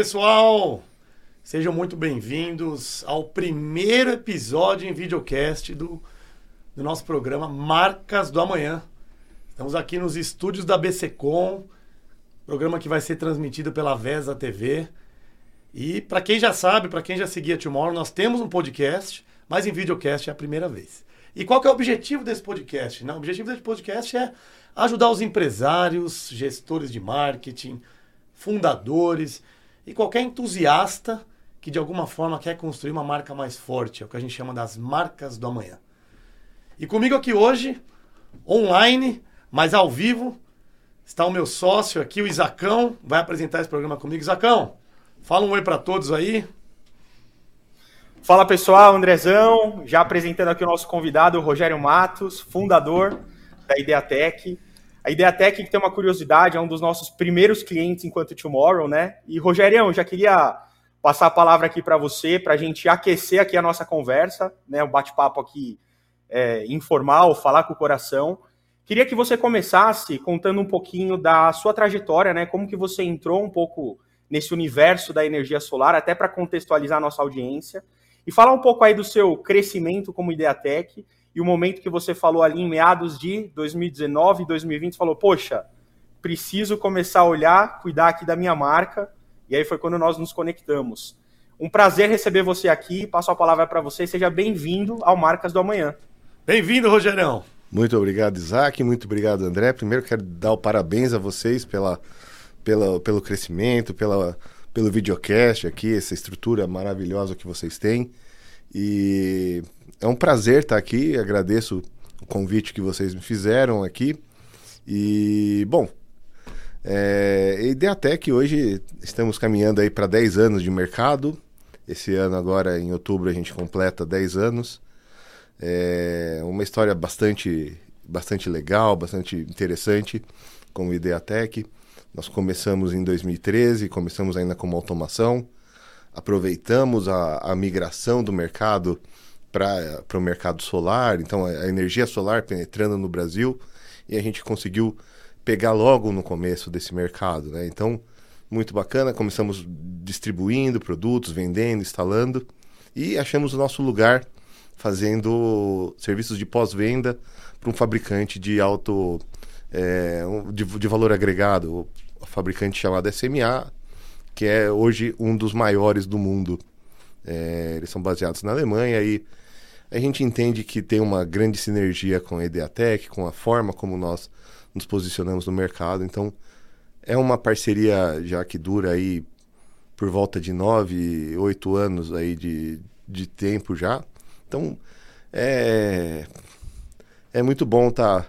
Pessoal! Sejam muito bem-vindos ao primeiro episódio em videocast do, do nosso programa Marcas do Amanhã. Estamos aqui nos estúdios da BCCom, programa que vai ser transmitido pela VESA TV. E para quem já sabe, para quem já seguia Tomorrow, nós temos um podcast, mas em videocast é a primeira vez. E qual é o objetivo desse podcast? Não, o objetivo desse podcast é ajudar os empresários, gestores de marketing, fundadores e qualquer entusiasta que de alguma forma quer construir uma marca mais forte, é o que a gente chama das marcas do amanhã. E comigo aqui hoje, online, mas ao vivo, está o meu sócio aqui, o Isacão, vai apresentar esse programa comigo. Isacão, fala um oi para todos aí. Fala pessoal, Andrezão, já apresentando aqui o nosso convidado, o Rogério Matos, fundador da Ideatec. A Ideatec que tem uma curiosidade, é um dos nossos primeiros clientes enquanto Tomorrow, né? E Rogério, já queria passar a palavra aqui para você, para a gente aquecer aqui a nossa conversa, né? O bate-papo aqui é, informal, falar com o coração. Queria que você começasse contando um pouquinho da sua trajetória, né? Como que você entrou um pouco nesse universo da energia solar, até para contextualizar a nossa audiência. E falar um pouco aí do seu crescimento como Ideatec e o momento que você falou ali em meados de 2019 e 2020, falou, poxa, preciso começar a olhar, cuidar aqui da minha marca, e aí foi quando nós nos conectamos. Um prazer receber você aqui, passo a palavra para você, seja bem-vindo ao Marcas do Amanhã. Bem-vindo, Rogerão. Muito obrigado, Isaac, muito obrigado, André. Primeiro quero dar o parabéns a vocês pela, pela, pelo crescimento, pela, pelo videocast aqui, essa estrutura maravilhosa que vocês têm. E é um prazer estar aqui, agradeço o convite que vocês me fizeram aqui. E, bom, é, Ideatec hoje estamos caminhando aí para 10 anos de mercado. Esse ano agora, em outubro, a gente completa 10 anos. É uma história bastante, bastante legal, bastante interessante como Ideatec. Nós começamos em 2013, começamos ainda como automação. Aproveitamos a, a migração do mercado para o mercado solar, então a, energia solar penetrando no Brasil, e a gente conseguiu pegar logo no começo desse mercado, né? Então, muito bacana, começamos distribuindo produtos, vendendo, instalando, e achamos o nosso lugar fazendo serviços de pós-venda para um fabricante de alto é, de, de, valor agregado, o fabricante chamado SMA, que é hoje um dos maiores do mundo. É, eles são baseados na Alemanha e a gente entende que tem uma grande sinergia com a Ideatec, com a forma como nós nos posicionamos no mercado. Então, é uma parceria já que dura aí por volta de nove, oito anos aí de, de tempo já. Então, é, é muito bom estar tá,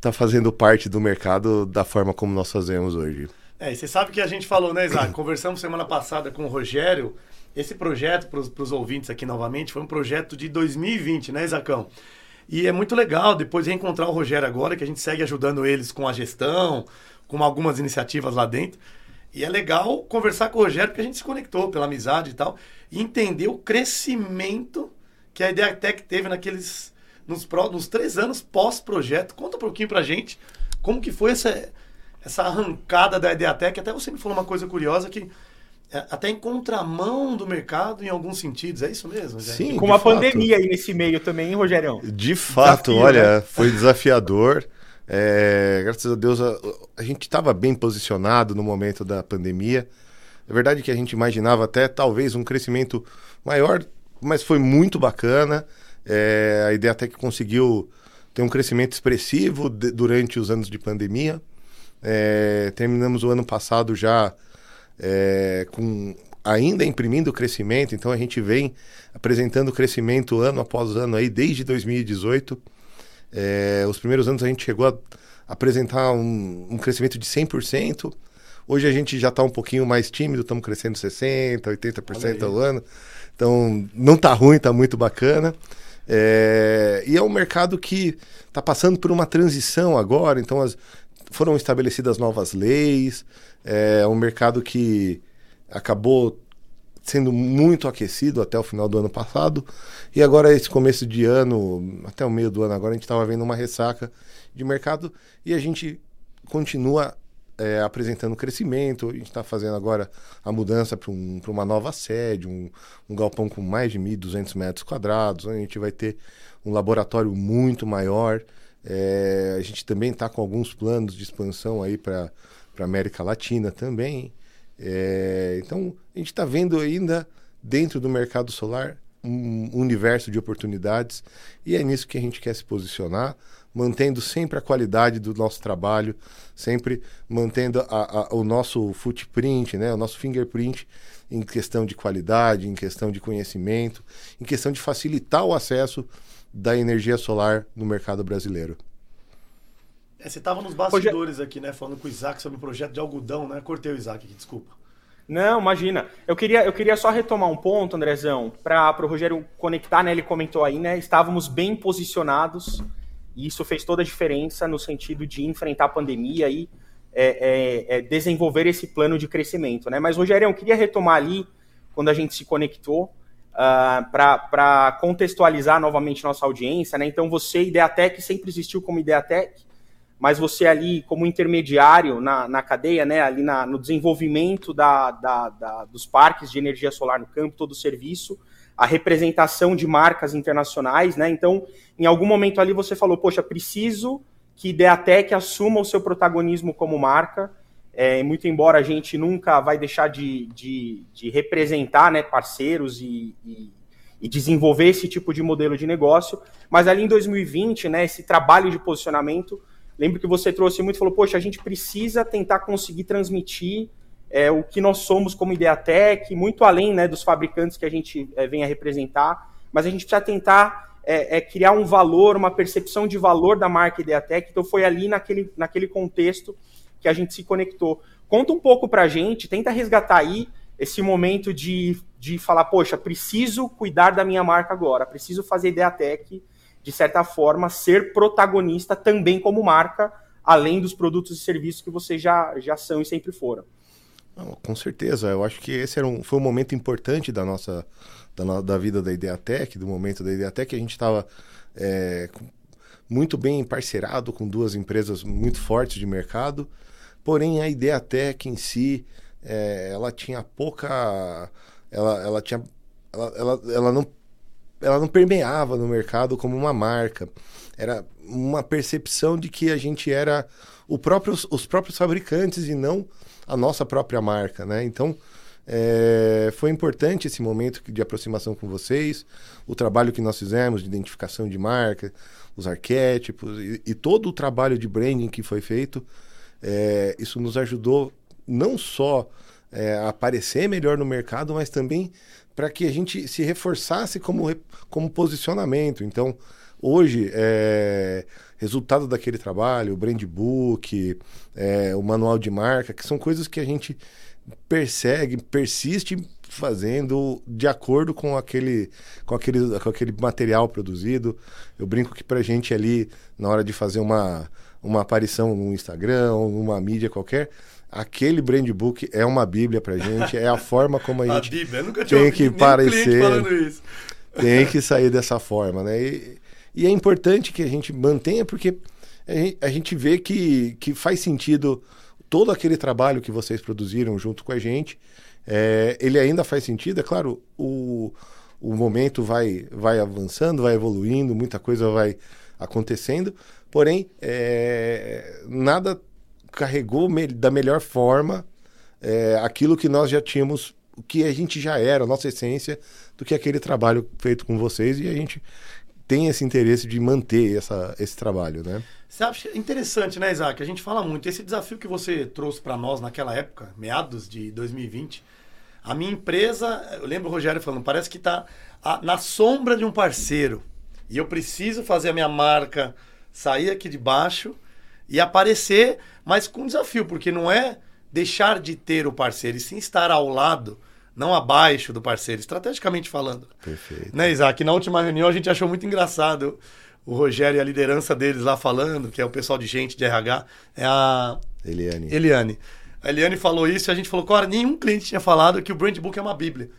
tá fazendo parte do mercado da forma como nós fazemos hoje. É, você sabe que a gente falou, né, Isaac? Conversamos semana passada com o Rogério esse projeto, para os ouvintes aqui novamente, foi um projeto de 2020, né, Isacão? E é muito legal depois reencontrar o Rogério agora, que a gente segue ajudando eles com a gestão, com algumas iniciativas lá dentro. E é legal conversar com o Rogério, porque a gente se conectou pela amizade e tal, e entender o crescimento que a Ideatec teve naqueles. Nos, nos três anos pós-projeto. Conta um pouquinho pra gente como que foi essa, essa arrancada da Ideatec. Até você me falou uma coisa curiosa que até em contramão do mercado em alguns sentidos, é isso mesmo? Sim. Com uma fato. pandemia aí nesse meio também, hein, Rogério? De fato, Desafio, olha, né? foi desafiador. É, graças a Deus a, a gente estava bem posicionado no momento da pandemia. É verdade que a gente imaginava até talvez um crescimento maior, mas foi muito bacana. É, a ideia até que conseguiu ter um crescimento expressivo de, durante os anos de pandemia. É, terminamos o ano passado já é, com ainda imprimindo crescimento, então a gente vem apresentando crescimento ano após ano aí desde 2018. É, os primeiros anos a gente chegou a apresentar um, um crescimento de 100%. Hoje a gente já está um pouquinho mais tímido, estamos crescendo 60%, 80% ao ano. Então não está ruim, está muito bacana. É, e é um mercado que está passando por uma transição agora, então as, foram estabelecidas novas leis, é um mercado que acabou sendo muito aquecido até o final do ano passado. E agora, esse começo de ano, até o meio do ano agora, a gente estava vendo uma ressaca de mercado e a gente continua é, apresentando crescimento. A gente está fazendo agora a mudança para um, uma nova sede, um, um galpão com mais de 1.200 metros quadrados. A gente vai ter um laboratório muito maior. É, a gente também está com alguns planos de expansão aí para a América Latina também. É, então, a gente está vendo ainda dentro do mercado solar um universo de oportunidades e é nisso que a gente quer se posicionar, mantendo sempre a qualidade do nosso trabalho, sempre mantendo a, a, o nosso footprint, né, o nosso fingerprint em questão de qualidade, em questão de conhecimento, em questão de facilitar o acesso da energia solar no mercado brasileiro. É, você estava nos bastidores aqui, né, falando com o Isaac sobre o projeto de algodão, né? Cortei o Isaac aqui, desculpa. Não, imagina. Eu queria, eu queria só retomar um ponto, Andrezão, para o Rogério conectar, né? Ele comentou aí, né? Estávamos bem posicionados e isso fez toda a diferença no sentido de enfrentar a pandemia e é, é, é desenvolver esse plano de crescimento, né? Mas, Rogério, eu queria retomar ali, quando a gente se conectou, uh, para contextualizar novamente nossa audiência, né? Então, você, Ideatec, sempre existiu como Ideatec, mas você ali como intermediário na, na cadeia, né, ali na, no desenvolvimento da, da, da, dos parques de energia solar no campo, todo o serviço, a representação de marcas internacionais, né? Então, em algum momento ali você falou, poxa, preciso que Ideatec assuma o seu protagonismo como marca. É, muito embora a gente nunca vai deixar de, de, de representar né, parceiros e, e, e, desenvolver esse tipo de modelo de negócio, mas ali em 2020, né, esse trabalho de posicionamento Lembro que você trouxe muito, falou, poxa, a gente precisa tentar conseguir transmitir é, o que nós somos como Ideatec, muito além né, dos fabricantes que a gente é, vem a representar, mas a gente precisa tentar é, é, criar um valor, uma percepção de valor da marca Ideatec, então foi ali naquele, naquele contexto que a gente se conectou. Conta um pouco para a gente, tenta resgatar aí esse momento de, de falar, poxa, preciso cuidar da minha marca agora, preciso fazer Ideatec de certa forma, ser protagonista também como marca, além dos produtos e serviços que vocês já, já são e sempre foram. Com certeza, eu acho que esse era um, foi um momento importante da nossa da, da vida da Ideatec, do momento da Ideatec, a gente estava é, muito bem parceirado com duas empresas muito fortes de mercado, porém a Ideatec em si, é, ela tinha pouca, ela, ela tinha, ela, ela, ela não ela não permeava no mercado como uma marca. Era uma percepção de que a gente era o próprio, os próprios fabricantes e não a nossa própria marca, né? Então, é, foi importante esse momento de aproximação com vocês, o trabalho que nós fizemos de identificação de marca, os arquétipos e, e todo o trabalho de branding que foi feito. É, isso nos ajudou não só é, a aparecer melhor no mercado, mas também para que a gente se reforçasse como, como posicionamento. Então, hoje, é, resultado daquele trabalho, o brand book, é, o manual de marca, que são coisas que a gente persegue, persiste fazendo de acordo com aquele, com aquele, com aquele material produzido. Eu brinco que para a gente ali, na hora de fazer uma, uma aparição no Instagram ou numa mídia qualquer, aquele brand book é uma bíblia pra gente, é a forma como a gente a bíblia, nunca tinha tem que parecer, tem que sair dessa forma, né? E, e, é importante que a gente mantenha, porque a gente vê que, que faz sentido todo aquele trabalho que vocês produziram junto com a gente, é, ele ainda faz sentido, é claro, o, o momento vai, vai avançando, vai evoluindo, muita coisa vai acontecendo, porém, é, nada carregou me da melhor forma é, aquilo que nós já tínhamos, o que a gente já era, a nossa essência, do que aquele trabalho feito com vocês e a gente tem esse interesse de manter essa, esse trabalho, né? Você acha interessante, né, Isaac? A gente fala muito. Esse desafio que você trouxe para nós naquela época, meados de 2020, a minha empresa, eu lembro o Rogério falando, parece que está na sombra de um parceiro. E eu preciso fazer a minha marca sair aqui de baixo e aparecer, mas com desafio, porque não é deixar de ter o parceiro, e sim estar ao lado, não abaixo do parceiro, estrategicamente falando. Perfeito. Né, Isaac? Na última reunião a gente achou muito engraçado o Rogério e a liderança deles lá falando, que é o pessoal de gente de RH, é a Eliane. Eliane. A Eliane falou isso e a gente falou, cara, nenhum cliente tinha falado que o Brand Book é uma bíblia.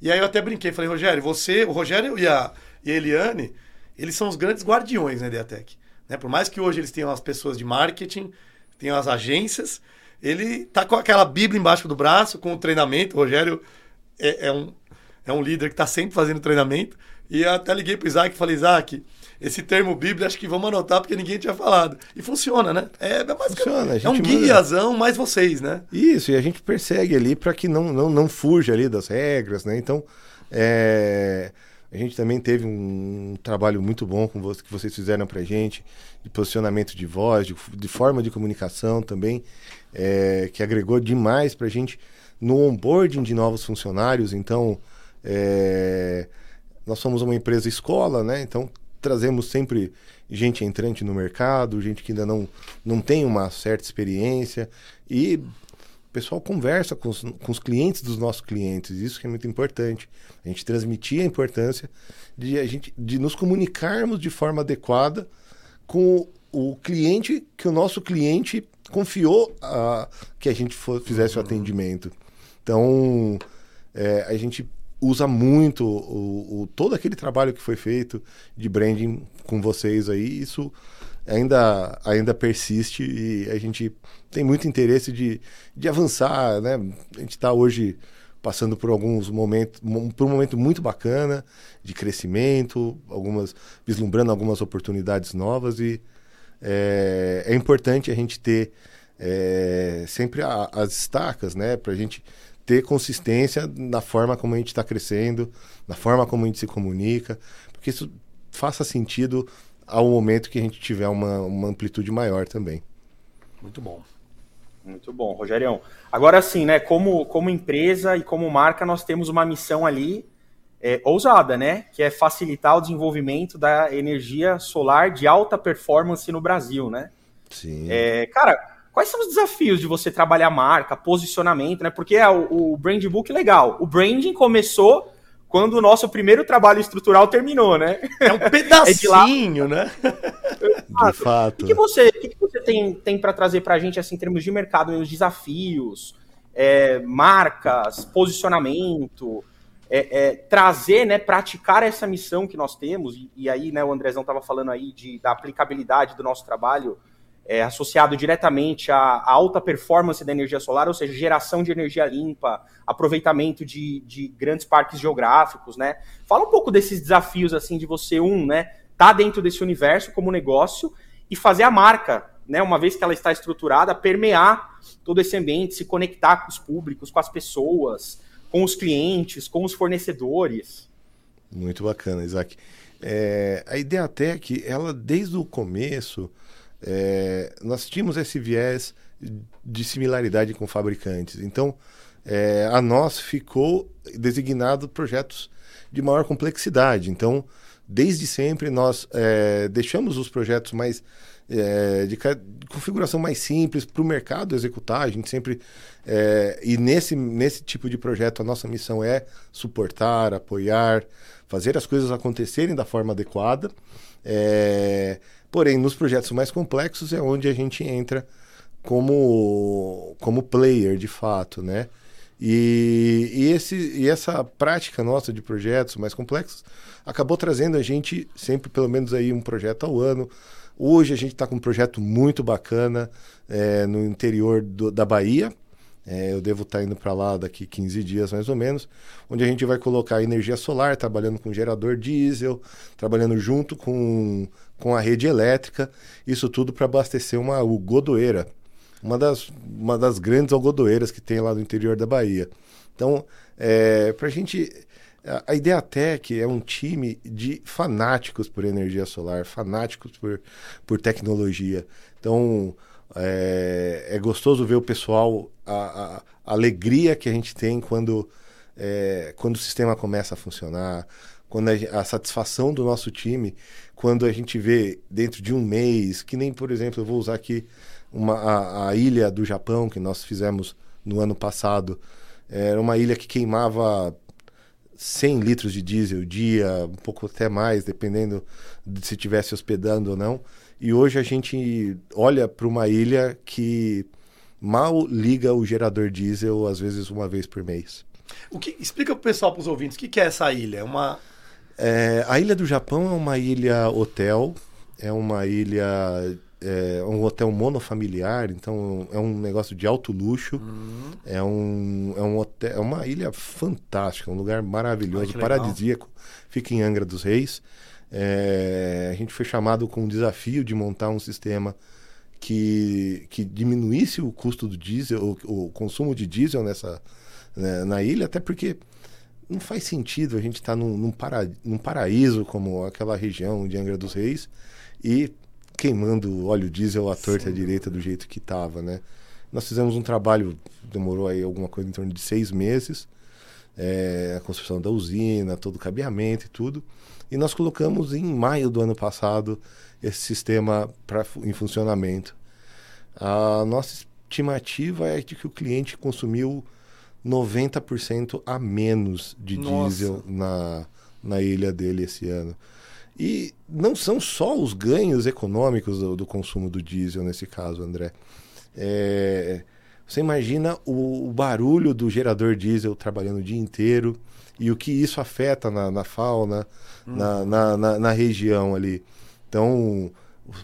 E aí eu até brinquei, falei, Rogério, você, o Rogério e a, e a Eliane, eles são os grandes guardiões na Ideatec. Né? Por mais que hoje eles tenham as pessoas de marketing, tenham as agências, ele tá com aquela Bíblia embaixo do braço, com o treinamento. O Rogério é, é um, é um líder que está sempre fazendo treinamento. E eu até liguei pro Isaac e falei, Isaac, esse termo Bíblia acho que vamos anotar porque ninguém tinha falado. E funciona, né? É, é, funciona, é um guiazão mais vocês, né? Isso, e a gente persegue ali para que não, não, não fuja ali das regras, né? Então, é... a gente também teve um trabalho muito bom com você, que vocês fizeram pra gente, de posicionamento de voz, de, de forma de comunicação também, é... que agregou demais pra gente no onboarding de novos funcionários. Então, é... nós somos uma empresa escola, né? Então, trazemos sempre gente entrante no mercado, gente que ainda não, não tem uma certa experiência e o pessoal conversa com os, com os clientes dos nossos clientes, isso que é muito importante. A gente transmitir a importância de, a gente, de nos comunicarmos de forma adequada com o, cliente que o nosso cliente confiou a, que a gente for, fizesse o atendimento. Então, é, a gente usa muito o, o, todo aquele trabalho que foi feito de branding com vocês aí. Isso ainda, ainda persiste e a gente tem muito interesse de, de avançar, né? A gente está hoje passando por alguns momentos, por um momento muito bacana de crescimento, algumas vislumbrando algumas oportunidades novas e é, é importante a gente ter é, sempre a, as estacas, né, para a gente ter consistência na forma como a gente está crescendo, na forma como a gente se comunica, porque isso faça sentido ao momento que a gente tiver uma, uma amplitude maior também. Muito bom. Muito bom, Rogerião. Agora sim, né? Como, como empresa e como marca, nós temos uma missão ali é, ousada, né? Que é facilitar o desenvolvimento da energia solar de alta performance no Brasil, né? Sim. É, cara, Quais são os desafios de você trabalhar marca, posicionamento, né? Porque é o, o brand book legal. O branding começou quando o nosso primeiro trabalho estrutural terminou, né? É um pedacinho, é né? de fato. O que, você, o que você tem, tem para trazer para a gente, assim, em termos de mercado, os desafios, é, marcas, posicionamento, é, é, trazer, né, praticar essa missão que nós temos, e, e aí, né, o Andrezão estava falando aí de, da aplicabilidade do nosso trabalho é, associado diretamente à, alta performance da energia solar, ou seja, geração de energia limpa, aproveitamento de, de grandes parques geográficos, né? Fala um pouco desses desafios, assim, de você, um, né, tá dentro desse universo como negócio e fazer a marca, né, uma vez que ela está estruturada, permear todo esse ambiente, se conectar com os públicos, com as pessoas, com os clientes, com os fornecedores. Muito bacana, Isaac. É, a Ideatec, ela desde o começo, é, nós tínhamos esse viés de similaridade com fabricantes. Então, é, a nós ficou designado projetos de maior complexidade. Então, desde sempre nós é, deixamos os projetos mais é, de, de, configuração mais simples para o mercado executar. A gente sempre é, e nesse nesse tipo de projeto a nossa missão é suportar, apoiar, fazer as coisas acontecerem da forma adequada. Porém, nos projetos mais complexos é onde a gente entra como, como player, de fato, né? E, e, esse, e essa prática nossa de projetos mais complexos acabou trazendo a gente sempre, pelo menos aí, um projeto ao ano. Hoje a gente está com um projeto muito bacana é, no interior do, da Bahia, é, eu devo estar tá indo para lá daqui 15 dias mais ou menos, onde a gente vai colocar energia solar, trabalhando com gerador diesel, trabalhando junto com, com a rede elétrica, isso tudo para abastecer uma godoeira, uma das, uma das grandes algodoeiras que tem lá no interior da Bahia. Então, é, para a gente. A Ideatec é um time de fanáticos por energia solar, fanáticos por, por tecnologia. Então, é, é gostoso ver o pessoal, a, a, a, alegria que a gente tem quando, é, quando o sistema começa a funcionar, quando a, a, satisfação do nosso time, quando a gente vê dentro de um mês, que nem, por exemplo, eu vou usar aqui uma, a, a ilha do Japão que nós fizemos no ano passado. Era uma ilha que queimava 100 litros de diesel dia, um pouco até mais, dependendo de se estivesse hospedando ou não. E hoje a gente olha para uma ilha que mal liga o gerador diesel, às vezes uma vez por mês. O que explica para o pessoal, para os ouvintes, o que, que é essa ilha? É uma é, a ilha do Japão é uma ilha hotel, é uma ilha é um hotel monofamiliar, então é um negócio de alto luxo. Uhum. É um, é um hotel, é uma ilha fantástica, um lugar maravilhoso, legal. paradisíaco. Fica em Angra dos Reis. É, a gente foi chamado com o desafio de montar um sistema que, que diminuísse o custo do diesel, o, o consumo de diesel nessa né, na ilha, até porque não faz sentido a gente estar num, num, para, num paraíso como aquela região de Angra dos Reis e queimando óleo diesel à torta à direita do jeito que estava, né? Nós fizemos um trabalho, demorou aí alguma coisa em torno de seis meses, é, a construção da usina, todo o cabeamento e tudo, e nós colocamos em maio do ano passado esse sistema pra, em funcionamento. A nossa estimativa é de que o cliente consumiu 90% a menos de Nossa. diesel na, na ilha dele esse ano. E não são só os ganhos econômicos do, do consumo do diesel nesse caso, André. É, você imagina o, o barulho do gerador diesel trabalhando o dia inteiro e o que isso afeta na, na fauna, na, na, na, na região ali. Então,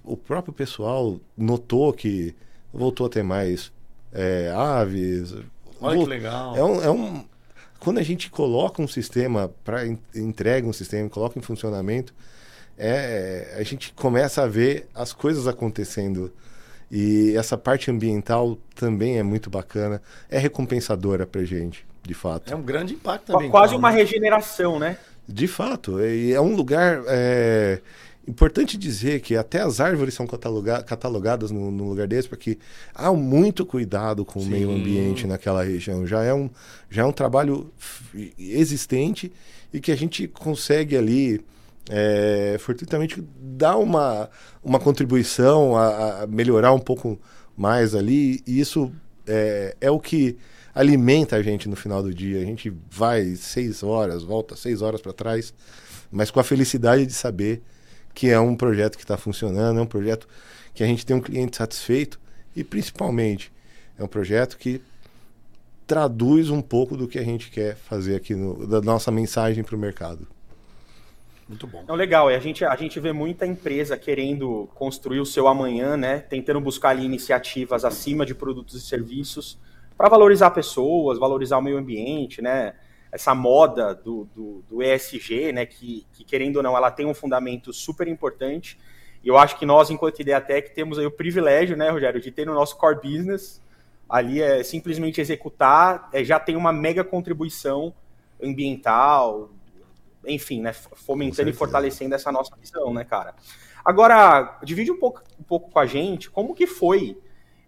o, o próprio pessoal notou que voltou a ter mais é, aves. Olha que legal. é um, é um- quando a gente coloca um sistema para entrega um sistema, coloca em funcionamento, é, a gente começa a ver as coisas acontecendo. E essa parte ambiental também é muito bacana, é recompensadora pra gente, de fato. É um grande impacto também. Quase então, uma né? regeneração, né? De fato, e é um lugar é, importante dizer que até as árvores são cataloga- catalogadas num, num lugar desse, porque há muito cuidado com o Sim. meio ambiente naquela região. Já é um, já é um trabalho existente e que a gente consegue ali é, fortuitamente dar uma, uma contribuição a, a melhorar um pouco mais ali, e isso é, é o que alimenta a gente no final do dia. A gente vai seis horas, volta seis horas para trás, mas com a felicidade de saber que é um projeto que está funcionando, é um projeto que a gente tem um cliente satisfeito e principalmente é um projeto que traduz um pouco do que a gente quer fazer aqui no, da nossa mensagem para o mercado. Muito bom. Não, legal. E a gente, a gente vê muita empresa querendo construir o seu amanhã, né? Tentando buscar ali iniciativas acima de produtos e serviços para valorizar pessoas, valorizar o meio ambiente, né? Essa moda do, do, do ESG, né? Que, que, querendo ou não, ela tem um fundamento super importante. E eu acho que nós, enquanto Ideatec, temos aí o privilégio, né, Rogério, de ter no nosso core business ali é simplesmente executar, é, já tem uma mega contribuição ambiental, enfim, né, fomentando e fortalecendo essa nossa visão, né, cara? Agora, divide um pouco, um pouco com a gente como que foi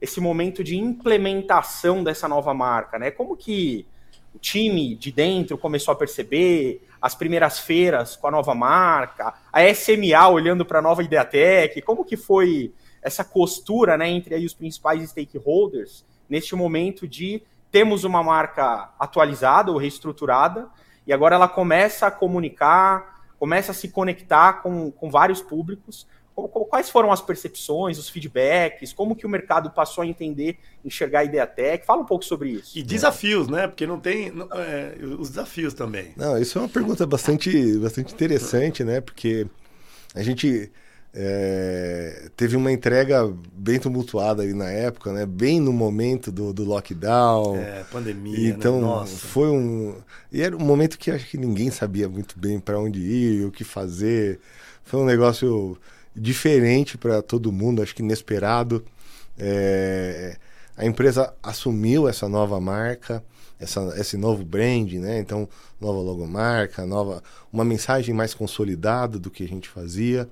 esse momento de implementação dessa nova marca, né? Como que o time de dentro começou a perceber as primeiras feiras com a nova marca, a SMA olhando para a nova Ideatec, como que foi essa costura, né, entre aí os principais stakeholders neste momento de temos uma marca atualizada ou reestruturada e agora ela começa a comunicar, começa a se conectar com, com vários públicos. Quais foram as percepções, os feedbacks, como que o mercado passou a entender, enxergar a Ideatec? Fala um pouco sobre isso. E desafios, né? Porque não tem. não- é, os desafios também. Não, isso é uma pergunta bastante, bastante interessante, né? Porque a gente é, teve uma entrega bem tumultuada aí na época, né? Bem no momento do, do lockdown. É, pandemia. Então, né? Nossa. foi um. E era um momento que acho que ninguém sabia muito bem para onde ir, o que fazer. Foi um negócio diferente para todo mundo, acho que inesperado. É, A empresa assumiu essa nova marca, essa, esse novo brand, né? Então, nova logomarca, nova, uma mensagem mais consolidada do que a gente fazia.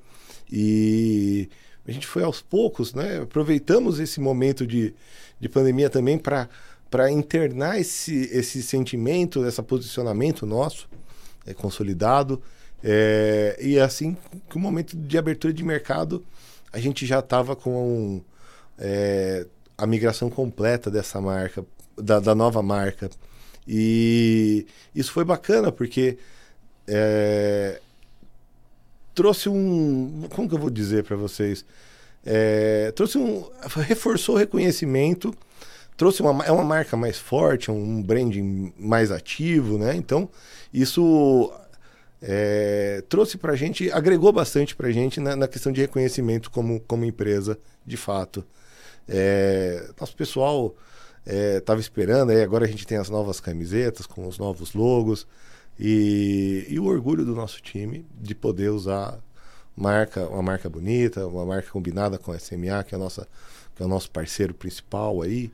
E a gente foi aos poucos, né? Aproveitamos esse momento de, de pandemia também para para internar esse, esse sentimento, esse posicionamento nosso, é, consolidado. É, e assim, que o momento de abertura de mercado, a gente já estava com é, a migração completa dessa marca, da, da nova marca. E isso foi bacana, porque é, trouxe um. Como que eu vou dizer para vocês? É, trouxe um. Reforçou o reconhecimento, trouxe uma, é uma marca mais forte, um branding mais ativo, né? Então, isso é, trouxe para a gente, agregou bastante para a gente na, na, questão de reconhecimento como, como empresa, de fato. É, nosso pessoal estava é, esperando, aí agora a gente tem as novas camisetas com os novos logos e, e o orgulho do nosso time de poder usar marca, uma marca bonita, uma marca combinada com a SMA, que é, a nossa, que é o nosso parceiro principal aí.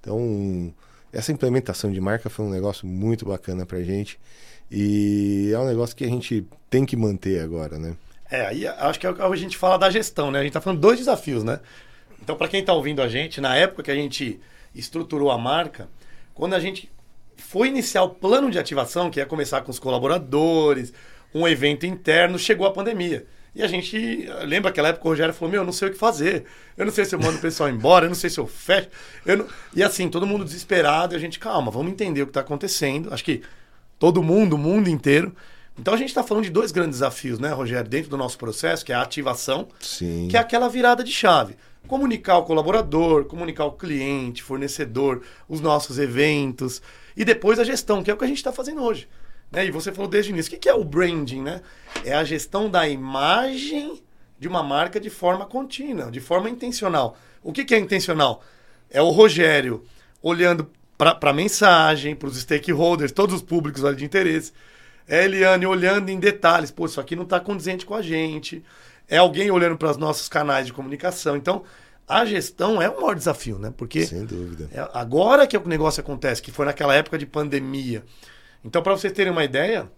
Então, essa implementação de marca foi um negócio muito bacana para a gente e é um negócio que a gente tem que manter agora, né? É, aí acho que é a gente fala da gestão, né? A gente está falando dois desafios, né? Então, para quem está ouvindo a gente, na época que a gente estruturou a marca, quando a gente foi iniciar o plano de ativação, que ia começar com os colaboradores, um evento interno, chegou a pandemia. E a gente lembra aquela época o Rogério falou: Meu, eu não sei o que fazer. Eu não sei se eu mando o pessoal embora, eu não sei se eu fecho. Eu não... E assim, todo mundo desesperado. E a gente, calma, vamos entender o que está acontecendo. Acho que todo mundo, o mundo inteiro. Então a gente está falando de dois grandes desafios, né, Rogério, dentro do nosso processo, que é a ativação, Sim. que é aquela virada de chave. Comunicar o colaborador, comunicar o cliente, fornecedor, os nossos eventos. E depois a gestão, que é o que a gente está fazendo hoje. Né? E você falou desde o início. O que é o branding? Né? É a gestão da imagem de uma marca de forma contínua, de forma intencional. O que, que é intencional? É o Rogério olhando para a mensagem, para os stakeholders, todos os públicos de interesse. É Eliane olhando em detalhes. Pô, isso aqui não está condizente com a gente. É alguém olhando para os nossos canais de comunicação. Então, a gestão é o maior desafio, né? Porque Sem dúvida. É agora que o negócio acontece, que foi naquela época de pandemia. Então, para vocês terem uma ideia,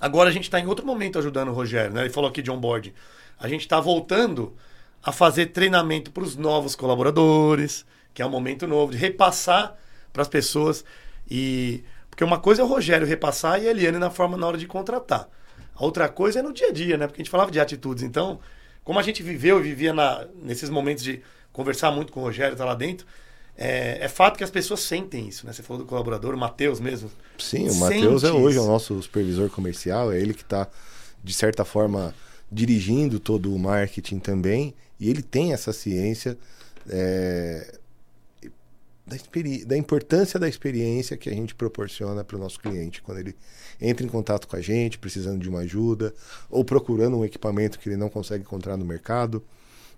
agora a gente está em outro momento ajudando o Rogério, né? Ele falou aqui de onboard. A gente está voltando a fazer treinamento para os novos colaboradores, que é um momento novo, de repassar para as pessoas. E porque uma coisa é o Rogério repassar e a Eliane na forma na hora de contratar. A outra coisa é no dia a dia, né? Porque a gente falava de atitudes. Então, como a gente viveu e vivia na, nesses momentos de conversar muito com o Rogério, tá lá dentro, é, é, fato que as pessoas sentem isso, né? Você falou do colaborador, o Matheus mesmo. Sim, o Matheus é hoje o nosso supervisor comercial, é ele que está, de certa forma, dirigindo todo o marketing também, e ele tem essa ciência é, da, da, importância da experiência que a gente proporciona para o nosso cliente quando ele entra em contato com a gente, precisando de uma ajuda, ou procurando um equipamento que ele não consegue encontrar no mercado.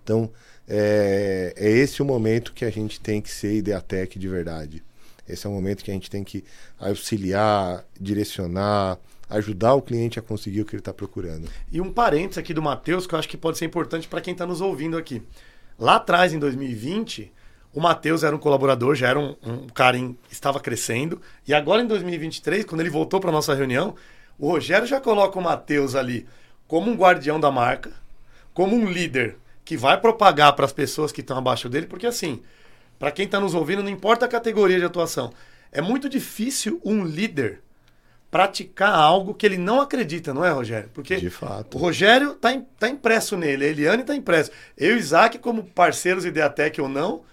Então, é, é esse o momento que a gente tem que ser Ideatec de verdade. Esse é o momento que a gente tem que auxiliar, direcionar, ajudar o cliente a conseguir o que ele está procurando. E um parênteses aqui do Matheus, que eu acho que pode ser importante para quem está nos ouvindo aqui. Lá atrás, em 2020, o Matheus era um colaborador, já era um, um cara que estava crescendo. E agora, em 2023, quando ele voltou para nossa reunião, o Rogério já coloca o Matheus ali como um guardião da marca, como um líder que vai propagar para as pessoas que estão abaixo dele, porque assim, para quem está nos ouvindo, não importa a categoria de atuação, é muito difícil um líder praticar algo que ele não acredita, não é, Rogério? Porque de fato. o Rogério está tá impresso nele, a Eliane está impresso. Eu e Isaac, como parceiros Ideatec ou não,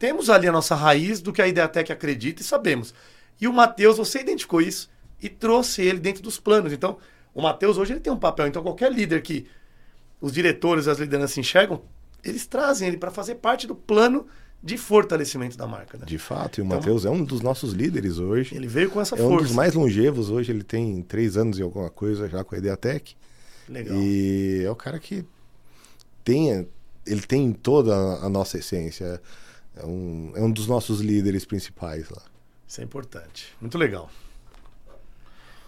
temos ali a nossa raiz do que a Ideatec acredita e sabemos. E o Matheus, você identificou isso e trouxe ele dentro dos planos. Então, o Matheus hoje ele tem um papel. Então, qualquer líder que os diretores, as lideranças enxergam, eles trazem ele para fazer parte do plano de fortalecimento da marca. Né? De fato, e o então, Matheus é um dos nossos líderes hoje. Ele veio com essa é força. É um dos mais longevos hoje, ele tem três anos e alguma coisa já com a Ideatec. Legal. E é o cara que tem, ele tem toda a nossa essência. É um, é um dos nossos líderes principais lá. Isso é importante. Muito legal.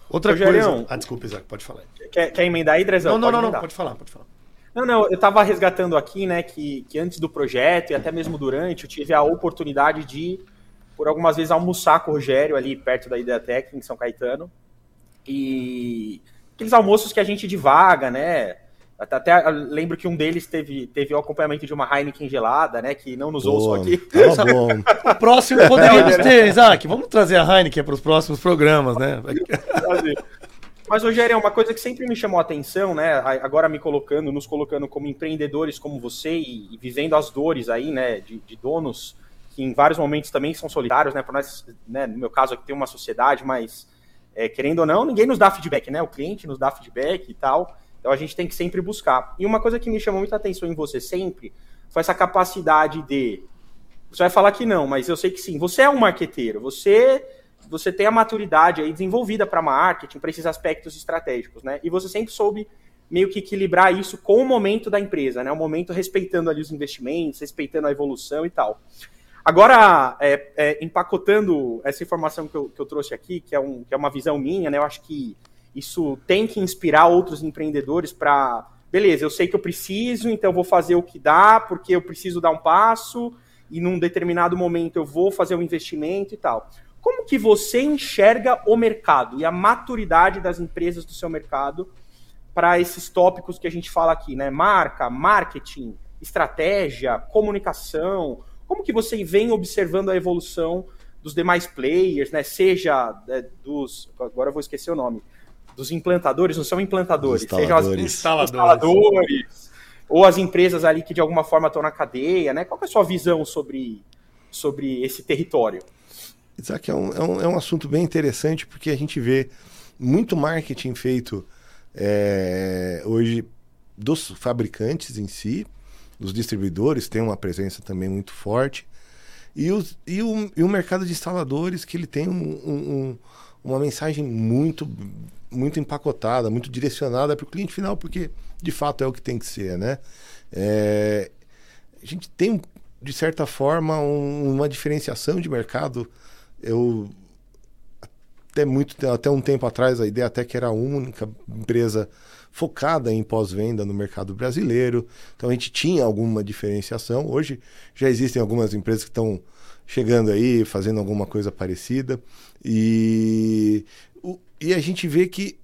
Outra coisa. Ah, desculpa, Isaac, pode falar. Quer, quer emendar aí, Drezão? Não, não, não, não, pode falar, pode falar. Não, não, eu estava resgatando aqui, né, que, que antes do projeto e até mesmo durante, eu tive a oportunidade de, por algumas vezes, almoçar com o Rogério ali perto da Ideatec, em São Caetano. E aqueles almoços que a gente divaga, né? Até, até lembro que um deles teve, teve o acompanhamento de uma Heineken gelada, né? Que não nos ouçam aqui. Tá bom. o próximo poderíamos ter, Isaac. Vamos trazer a Heineken para os próximos programas, né? Mas, Rogério, é uma coisa que sempre me chamou a atenção, né? Agora me colocando, nos colocando como empreendedores como você e, e vivendo as dores aí, né? De, de, donos que em vários momentos também são solitários, né? Para nós, né? No meu caso aqui tem uma sociedade, mas é, querendo ou não, ninguém nos dá feedback, né? O cliente nos dá feedback e tal. Então a gente tem que sempre buscar. E uma coisa que me chamou muita atenção em você sempre foi essa capacidade de. Você vai falar que não, mas eu sei que sim. Você é um marqueteiro. Você você tem a maturidade aí desenvolvida para marketing, para esses aspectos estratégicos, né? E você sempre soube meio que equilibrar isso com o momento da empresa, né? O momento respeitando ali os investimentos, respeitando a evolução e tal. Agora, é, é, empacotando essa informação que eu, que eu trouxe aqui, que é, um, que é uma visão minha, né? Eu acho que isso tem que inspirar outros empreendedores para, beleza, eu sei que eu preciso, então vou fazer o que dá, porque eu preciso dar um passo, e num determinado momento eu vou fazer um investimento e tal. Como que você enxerga o mercado e a maturidade das empresas do seu mercado para esses tópicos que a gente fala aqui, né? Marca, marketing, estratégia, comunicação. Como que você vem observando a evolução dos demais players, né? Seja é, dos, agora eu vou esquecer o nome, dos implantadores, não são implantadores, sejam as instaladores. instaladores, ou as empresas ali que de alguma forma estão na cadeia, né? Qual é a sua visão sobre, sobre esse território? Isaac, é um, é, um, é um assunto bem interessante porque a gente vê muito marketing feito é, hoje dos fabricantes em si, os distribuidores têm uma presença também muito forte, e, os, e, o, e o mercado de instaladores que ele tem um, um, uma mensagem muito, muito empacotada, muito direcionada para o cliente final, porque de fato é o que tem que ser, né? É, a gente tem, de certa forma, um, uma diferenciação de mercado eu até muito até um tempo atrás a ideia até que era a única empresa focada em pós-venda no mercado brasileiro. Então a gente tinha alguma diferenciação. Hoje já existem algumas empresas que estão chegando aí, fazendo alguma coisa parecida. E, e a gente vê que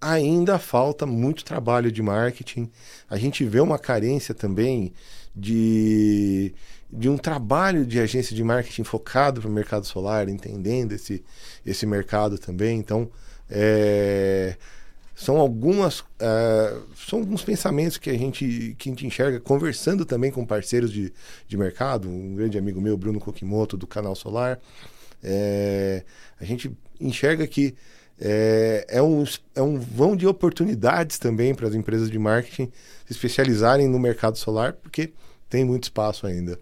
ainda falta muito trabalho de marketing. A gente vê uma carência também de de um trabalho de agência de marketing focado para o mercado solar, entendendo esse, esse mercado também. Então, é, são algumas é, são alguns pensamentos que a gente que a gente enxerga conversando também com parceiros de, de mercado um grande amigo meu Bruno Kokimoto do canal Solar é, a gente enxerga que é, é, um, é um vão de oportunidades também para as empresas de marketing se especializarem no mercado solar porque tem muito espaço ainda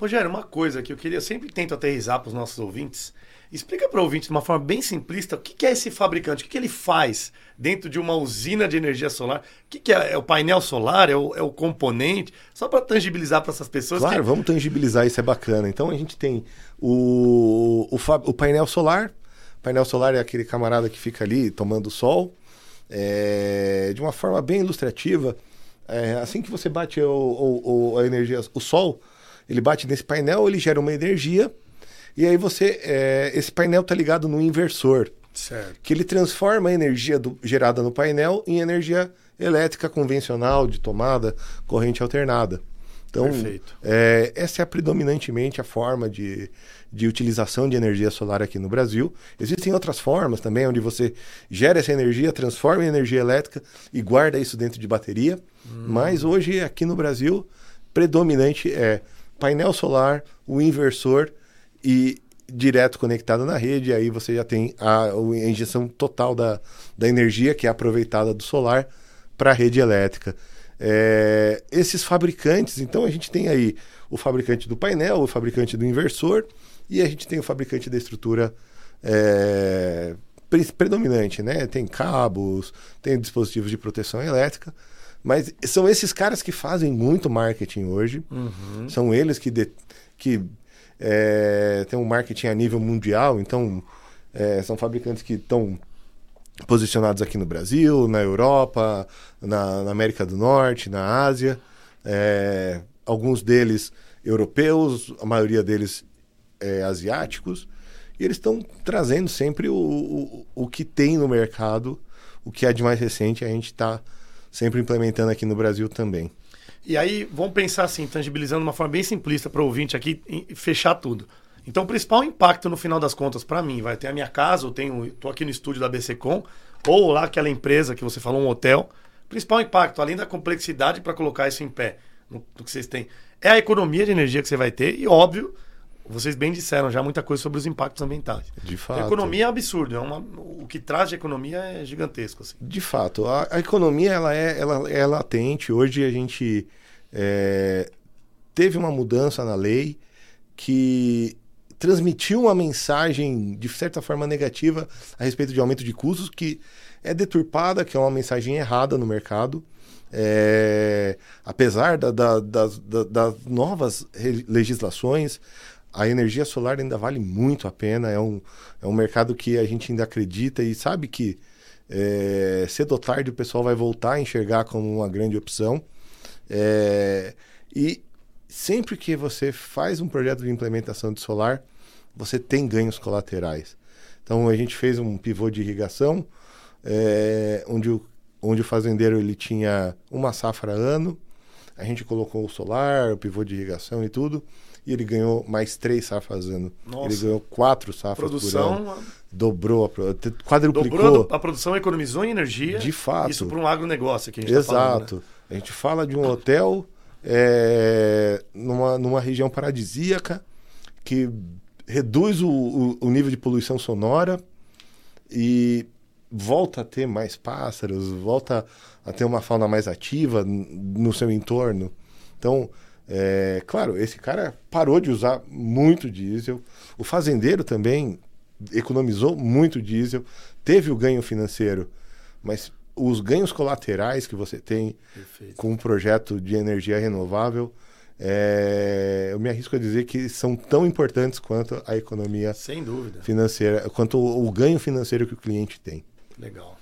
Rogério, uma coisa que eu queria sempre tento aterrizar para os nossos ouvintes. Explica para o ouvinte de uma forma bem simplista o que é esse fabricante, o que ele faz dentro de uma usina de energia solar. O que é? É o painel solar? É o, é o componente? Só para tangibilizar para essas pessoas. Claro, que... vamos tangibilizar, isso é bacana. Então a gente tem o, o, o painel solar. O painel solar é aquele camarada que fica ali tomando sol. É, de uma forma bem ilustrativa, é, assim que você bate o, o, a energia, o sol, ele bate nesse painel, ele gera uma energia, e aí você. É, esse painel está ligado no inversor. Certo. Que ele transforma a energia do, gerada no painel em energia elétrica convencional, de tomada, corrente alternada. Então, é, essa é predominantemente a forma de, de utilização de energia solar aqui no Brasil. Existem outras formas também, onde você gera essa energia, transforma em energia elétrica e guarda isso dentro de bateria. Hum. Mas hoje, aqui no Brasil, predominante é painel solar, o inversor e direto conectado na rede. Aí você já tem a, a injeção total da, da energia que é aproveitada do solar para a rede elétrica. É, esses fabricantes, então a gente tem aí o fabricante do painel, o fabricante do inversor e a gente tem o fabricante da estrutura é, predominante, né? Tem cabos, tem dispositivos de proteção elétrica. Mas são esses caras que fazem muito marketing hoje. Uhum. São eles que, de, que é, têm um marketing a nível mundial. Então, é, são fabricantes que estão posicionados aqui no Brasil, na Europa, na, na América do Norte, na Ásia. É, alguns deles europeus, a maioria deles é, asiáticos. E eles estão trazendo sempre o, o, o que tem no mercado, o que é de mais recente, a gente está sempre implementando aqui no Brasil também. E aí, vamos pensar assim, tangibilizando de uma forma bem simplista para o ouvinte aqui, fechar tudo. Então, o principal impacto no final das contas para mim vai ter a minha casa, eu tenho, estou aqui no estúdio da BCcom, ou lá aquela empresa que você falou, um hotel. O principal impacto, além da complexidade para colocar isso em pé, no, que vocês têm, é a economia de energia que você vai ter e, óbvio, vocês bem disseram já muita coisa sobre os impactos ambientais. De fato. A economia é absurdo, é uma, o que traz de economia é gigantesco. Assim. De fato, a, a, economia ela é, ela é latente. Hoje a gente é, teve uma mudança na lei que transmitiu uma mensagem, de certa forma, negativa a respeito de aumento de custos, que é deturpada, que é uma mensagem errada no mercado. É, apesar da, da, das, da, das novas legislações, a energia solar ainda vale muito a pena. É um, é um mercado que a gente ainda acredita e sabe que é, cedo ou tarde o pessoal vai voltar a enxergar como uma grande opção. É, e sempre que você faz um projeto de implementação de solar, você tem ganhos colaterais. Então a gente fez um pivô de irrigação, é, onde, o, onde o fazendeiro ele tinha uma safra ano, a gente colocou o solar, o pivô de irrigação e tudo, e ele ganhou mais três safras ano. Nossa. Ele ganhou quatro safras produção, por ano. Dobrou, a, quadruplicou. Dobrou a produção, economizou em energia. De fato. Isso para um agronegócio que a gente Exato. Tá falando, né? A gente fala de um hotel é, numa, numa região paradisíaca que reduz o, o, o nível de poluição sonora e volta a ter mais pássaros, volta a ter uma fauna mais ativa no seu entorno. Então, é, claro, esse cara parou de usar muito diesel. O fazendeiro também economizou muito diesel, teve o ganho financeiro, mas os ganhos colaterais que você tem Perfeito. com um projeto de energia renovável, é, eu me arrisco a dizer que são tão importantes quanto a economia Sem dúvida. financeira, quanto o, o ganho financeiro que o cliente tem. Legal.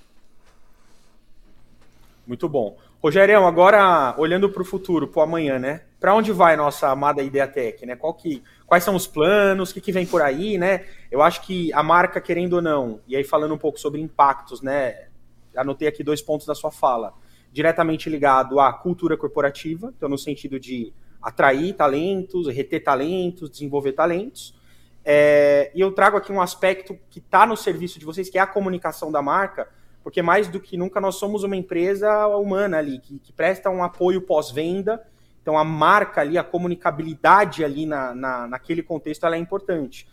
Muito bom. Rogério, agora olhando para o futuro, para o amanhã, né? Para onde vai nossa amada Ideatec, né? Qual que, quais são os planos, o que, que vem por aí, né? Eu acho que a marca, querendo ou não, e aí falando um pouco sobre impactos, né? Anotei aqui dois pontos da sua fala. Diretamente ligado à cultura corporativa, então no sentido de atrair talentos, reter talentos, desenvolver talentos. É, e eu trago aqui um aspecto que está no serviço de vocês, que é a comunicação da marca, porque mais do que nunca nós somos uma empresa humana ali, que, que presta um apoio pós-venda, então a marca ali, a comunicabilidade ali na, na, naquele contexto, ela é importante.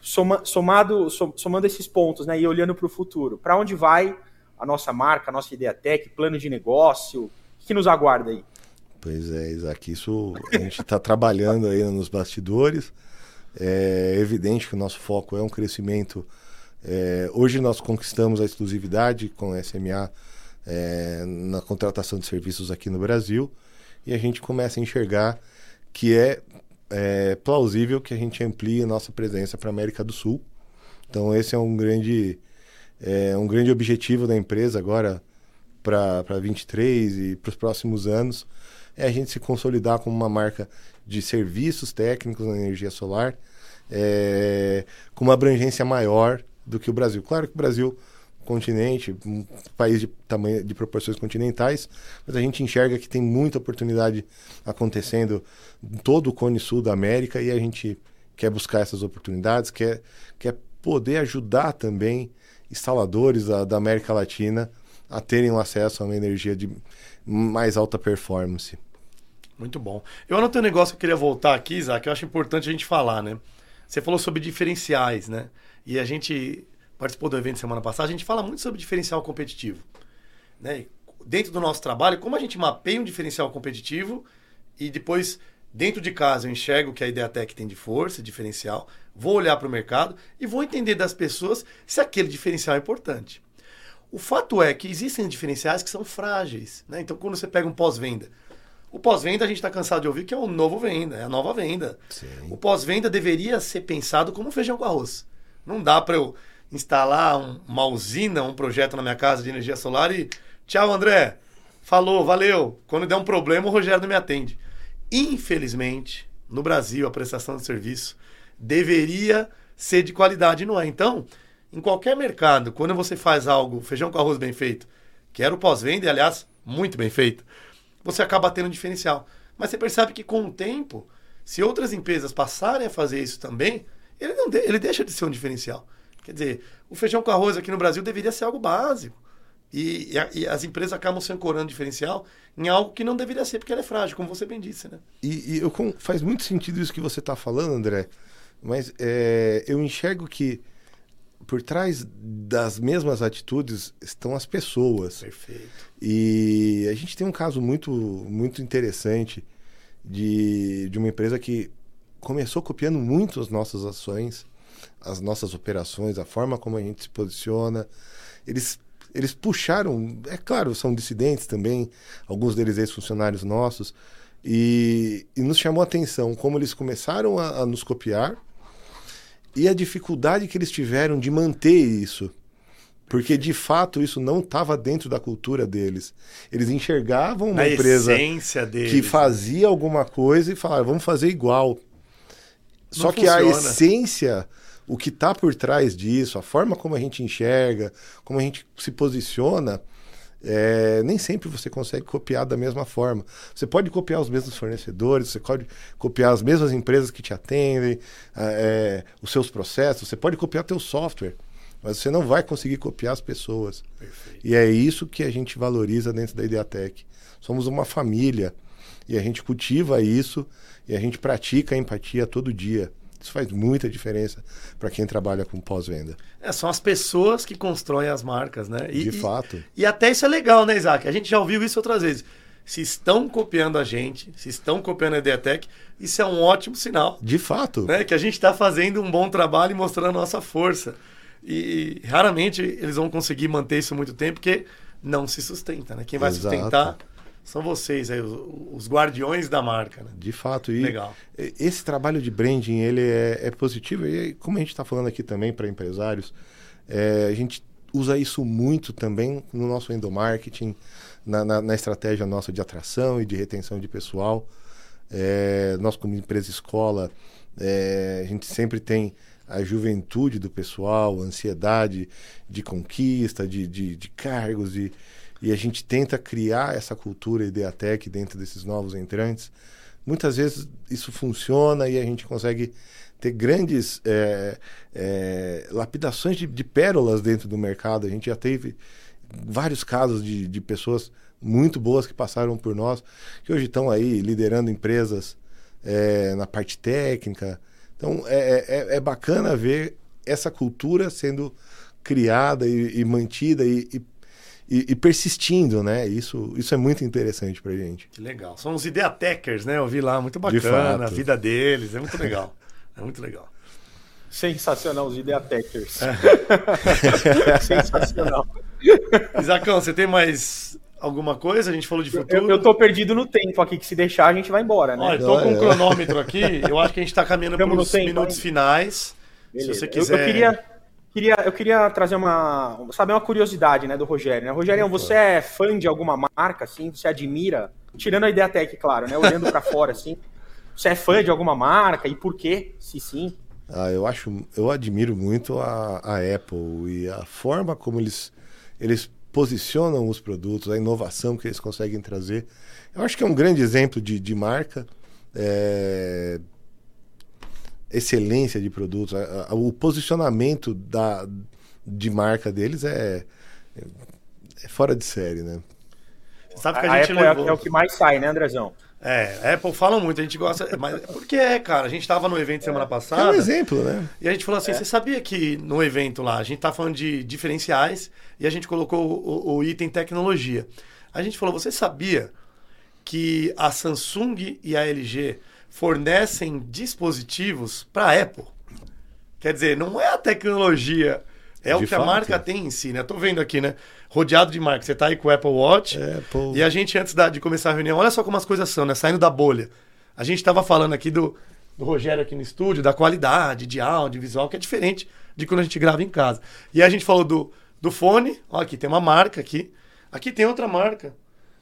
Soma, somado, somando esses pontos né, e olhando para o futuro, para onde vai a nossa marca, a nossa ideia tech, plano de negócio, o que nos aguarda aí? Pois é, Isaac, isso a gente está trabalhando aí nos bastidores, é evidente que o nosso foco é um crescimento é, hoje nós conquistamos a exclusividade com a SMA é, na contratação de serviços aqui no Brasil e a gente começa a enxergar que é, é plausível que a gente amplie a nossa presença para a América do Sul. Então esse é um grande, é, um grande objetivo da empresa agora para 23 e para os próximos anos é a gente se consolidar como uma marca de serviços técnicos na energia solar é, com uma abrangência maior do que o Brasil. Claro que o Brasil continente, um país de tamanho de proporções continentais, mas a gente enxerga que tem muita oportunidade acontecendo em todo o cone sul da América e a gente quer buscar essas oportunidades, quer, quer poder ajudar também instaladores da, da América Latina a terem um acesso a uma energia de mais alta performance. Muito bom. Eu anotei um negócio que eu queria voltar aqui, Isaac, que eu acho importante a gente falar, né? Você falou sobre diferenciais, né? E a gente participou do evento semana passada, a gente fala muito sobre diferencial competitivo. Né? Dentro do nosso trabalho, como a gente mapeia um diferencial competitivo e depois, dentro de casa, eu enxergo que a Ideatec tem de força, diferencial, vou olhar para o mercado e vou entender das pessoas se aquele diferencial é importante. O fato é que existem diferenciais que são frágeis. Né? Então, quando você pega um pós-venda, o pós-venda a gente está cansado de ouvir que é o novo venda, é a nova venda. Sim. O pós-venda deveria ser pensado como feijão com arroz. Não dá para eu instalar um, uma usina, um projeto na minha casa de energia solar e tchau, André. Falou, valeu. Quando der um problema, o Rogério não me atende. Infelizmente, no Brasil, a prestação de serviço deveria ser de qualidade, não é? Então, em qualquer mercado, quando você faz algo, feijão com arroz bem feito, que era o pós-venda, e aliás, muito bem feito, você acaba tendo um diferencial. Mas você percebe que com o tempo, se outras empresas passarem a fazer isso também, ele, não de, ele deixa de ser um diferencial. Quer dizer, o feijão com arroz aqui no Brasil deveria ser algo básico. E, e, as empresas acabam se ancorando diferencial em algo que não deveria ser, porque ele é frágil, como você bem disse, né? E, e eu, faz muito sentido isso que você está falando, André, mas é, eu enxergo que por trás das mesmas atitudes estão as pessoas. Perfeito. E a gente tem um caso muito, muito interessante de, de uma empresa que começou copiando muito as nossas ações, as nossas operações, a forma como a gente se posiciona. Eles, eles puxaram, é claro, são dissidentes também, alguns deles ex-funcionários nossos, e, e, nos chamou a atenção como eles começaram a, a nos copiar e a dificuldade que eles tiveram de manter isso. Porque de fato isso não estava dentro da cultura deles. Eles enxergavam uma Na empresa que fazia alguma coisa e falaram, vamos fazer igual. Só Não que a funciona. essência, o que está por trás disso, a forma como a gente enxerga, como a gente se posiciona, é, nem sempre você consegue copiar da mesma forma. Você pode copiar os mesmos fornecedores, você pode copiar as mesmas empresas que te atendem, é, os seus processos, você pode copiar teu software, mas você não vai conseguir copiar as pessoas. Perfeito. E é isso que a gente valoriza dentro da Ideatec. Somos uma família e a gente cultiva isso e a gente pratica a empatia todo dia. Isso faz muita diferença para quem trabalha com pós-venda. É, são as pessoas que constroem as marcas, né? E, De e- fato. E até isso é legal, né, Isaac? A gente já ouviu isso outras vezes. Se estão copiando a gente, se estão copiando a Ideatec, isso é um ótimo sinal. De fato. Né? Que a gente está fazendo um bom trabalho e mostrando a nossa força. E, raramente eles vão conseguir manter isso muito tempo, porque não se sustenta, né? Quem vai Exato. sustentar são vocês, aí, os, os guardiões da marca. Né? De fato. E Legal. esse trabalho de branding, ele é, é positivo. E como a gente está falando aqui também para empresários, é, a gente usa isso muito também no nosso endomarketing, na, na, na estratégia nossa de atração e de retenção de pessoal. É, nós, como empresa escola, é, a gente sempre tem a juventude do pessoal, a ansiedade de conquista, de, de, de cargos, e, e a gente tenta criar essa cultura Ideatec dentro desses novos entrantes. Muitas vezes isso funciona e a gente consegue ter grandes é, é, lapidações de, de pérolas dentro do mercado. A gente já teve vários casos de, de pessoas muito boas que passaram por nós, que hoje estão aí liderando empresas é, na parte técnica. Então é, é, é, bacana ver essa cultura sendo criada e, e mantida e, e, e, persistindo, né? Isso, isso é muito interessante pra gente. Que legal. São os Ideatecers, né? Eu vi lá, muito bacana, a vida deles, é muito legal. É muito legal. Sensacional, os Ideatecers. Sensacional. Isacão, você tem mais alguma coisa? A gente falou de futuro. Eu, eu tô perdido no tempo aqui, que se deixar a gente vai embora, né? Olha, eu tô com um cronômetro aqui. Eu acho que a gente tá caminhando para os tempo minutos ainda. finais. Beleza. Se você Eu- quiser. Eu, queria, queria, eu queria trazer uma. Saber uma curiosidade, né, do Rogério. Né? Rogério, você é fã de alguma marca, assim? Você admira? Tirando a Ideatec, claro, né? Olhando pra fora, assim. Você é fã de alguma marca e por quê? Se sim. Ah, eu acho, eu admiro muito a, a Apple e a forma como eles, eles posicionam os produtos, a inovação que eles conseguem trazer. Eu acho que é um grande exemplo de, de marca, é, excelência de produtos, a- a- o posicionamento da, de marca deles é, é fora de série, né? Sabe que A, a, gente Apple é, levou. é o que mais sai, né, Andrezão? É, a Apple fala muito, a gente gosta. Mas porque é, cara, a gente tava no evento semana É um passada. exemplo, né? E a gente falou assim: você sabia que no evento lá, a gente tá falando de diferenciais e a gente colocou o, o item tecnologia. A gente falou: você sabia que a Samsung e a LG fornecem dispositivos para a Apple? Quer dizer, não é a tecnologia, é o De que a fato. marca tem em si, né? Tô vendo aqui, né? Rodeado de marca. Você tá aí com o Apple Watch. Apple. E a gente, antes da- de começar a reunião, olha só como as coisas são, né? Saindo da bolha. A gente estava falando aqui do, do Rogério aqui no estúdio, da qualidade de áudio, visual, que é diferente de quando a gente grava em casa. E a gente falou do, do fone, ó, aqui tem uma marca aqui. Aqui tem outra marca,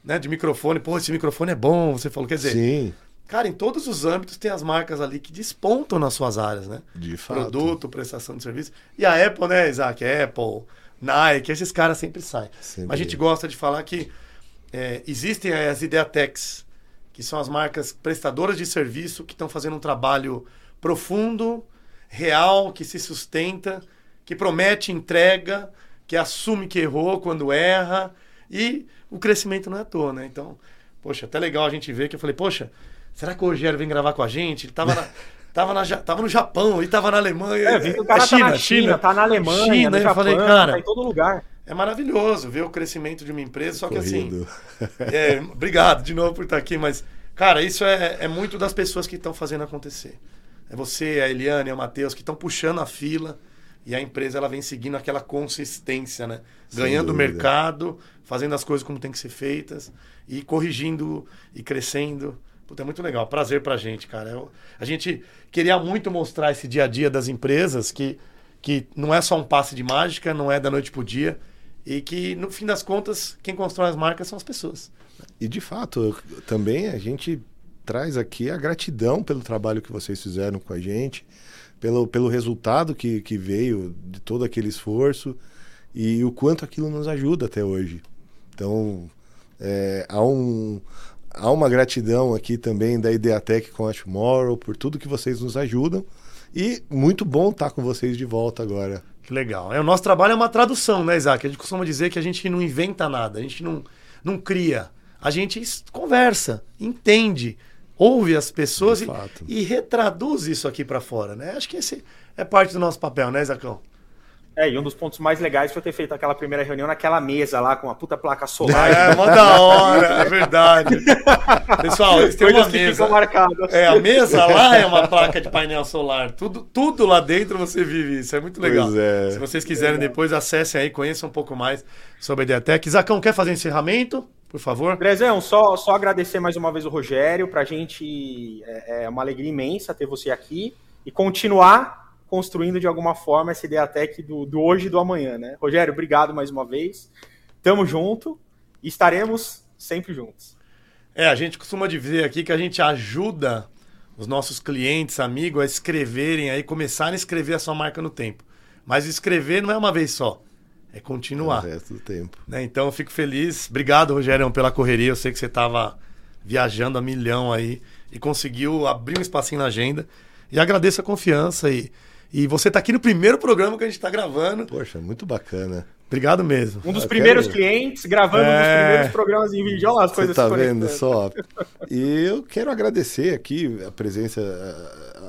né? De microfone. Pô, esse microfone é bom, você falou. Quer dizer, Sim, cara, em todos os âmbitos tem as marcas ali que despontam nas suas áreas, né? de fato. Produto, prestação de serviço. E a Apple, né, Isaac? Apple, Nike, esses caras sempre saem. Sempre. Mas a gente gosta de falar que é, existem as Ideatecs, que são as marcas prestadoras de serviço que estão fazendo um trabalho profundo, real, que se sustenta, que promete entrega, que assume que errou quando erra. E o crescimento não é à toa, né? Então, poxa, até legal a gente ver que eu falei, poxa, será que o Rogério vem gravar com a gente? Ele tava, na, tava, na, tava no Japão, ele tava na Alemanha. É, vi que o cara tá na China, tá na Alemanha, China, no eu Japão, falei, cara, tá em todo lugar. é maravilhoso ver o crescimento de uma empresa, só que assim. Corrido. é, obrigado de novo por estar aqui, mas, cara, isso é, é muito das pessoas que estão fazendo acontecer. É você, a Eliane, o Matheus, que estão puxando a fila e a empresa ela vem seguindo aquela consistência, né? Sem Ganhando o mercado, fazendo as coisas como tem que ser feitas e corrigindo e crescendo. Puta, é muito legal. Prazer pra gente, cara. Eu- a gente queria muito mostrar esse dia a dia das empresas que, que não é só um passe de mágica, não é da noite pro dia. E que, no fim das contas, quem constrói as marcas são as pessoas. E de fato, também a gente traz aqui a gratidão pelo trabalho que vocês fizeram com a gente, pelo, pelo resultado que, que veio de todo aquele esforço e o quanto aquilo nos ajuda até hoje. Então, é, há, um, há uma gratidão aqui também da Ideatec com a Tomorrow por tudo que vocês nos ajudam. E muito bom estar com vocês de volta agora. Que legal. É, o nosso trabalho é uma tradução, né, Isaac? A gente costuma dizer que a gente não inventa nada, a gente não, não cria. A gente conversa, entende, ouve as pessoas e, e retraduz isso aqui pra fora, né? Acho que esse é parte do nosso papel, né, Isacão? É, e um dos pontos mais legais foi ter feito aquela primeira reunião naquela mesa lá com a puta placa solar. É, mó da hora, é verdade. Pessoal, eles têm uma que mesa. ficam marcadas. É, a mesa lá é uma placa de painel solar. Tudo, tudo lá dentro você vive isso. É muito legal. Pois é. Se vocês quiserem depois, acessem aí, conheçam um pouco mais sobre a Ideatec. Isacão, quer fazer encerramento? Por favor. Andrezão, só, só agradecer mais uma vez o Rogério. Pra gente é, é uma alegria imensa ter você aqui e continuar construindo de alguma forma essa Ideatec do, do hoje e do amanhã, né? Rogério, obrigado mais uma vez. Tamo junto e estaremos sempre juntos. É, a gente costuma dizer aqui que a gente ajuda os nossos clientes, amigos, a escreverem aí, começarem a escrever a sua marca no tempo. Mas escrever não é uma vez só, é continuar. O resto do tempo. né? Então eu fico feliz. Obrigado, Rogério, pela correria. Eu sei que você estava viajando a milhão aí e conseguiu abrir um espacinho na agenda. E agradeço a confiança e, e você está aqui no primeiro programa que a gente está gravando. Poxa, muito bacana. Obrigado mesmo. Um dos Eu primeiros quero- clientes, gravando um dos É. primeiros programas em vídeo. Olha lá as Você coisas tá vendo só? E eu quero agradecer aqui a presença,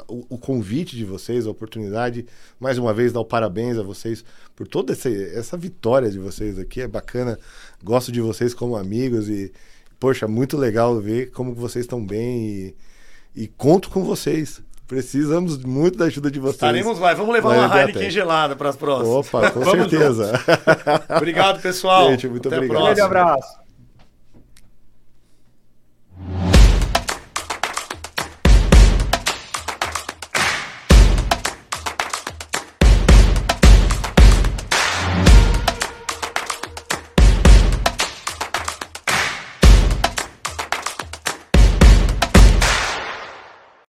o, o convite de vocês, a oportunidade. Mais uma vez, dar o parabéns a vocês por toda essa, essa vitória de vocês aqui. É bacana. Gosto de vocês como amigos e, poxa, muito legal ver como vocês estão bem e, e conto com vocês. Precisamos muito da ajuda de vocês. Estaremos lá. Vamos levar uma Heineken gelada para as próximas. Opa, com certeza. obrigado, pessoal. Gente, muito Até obrigado. Um grande abraço.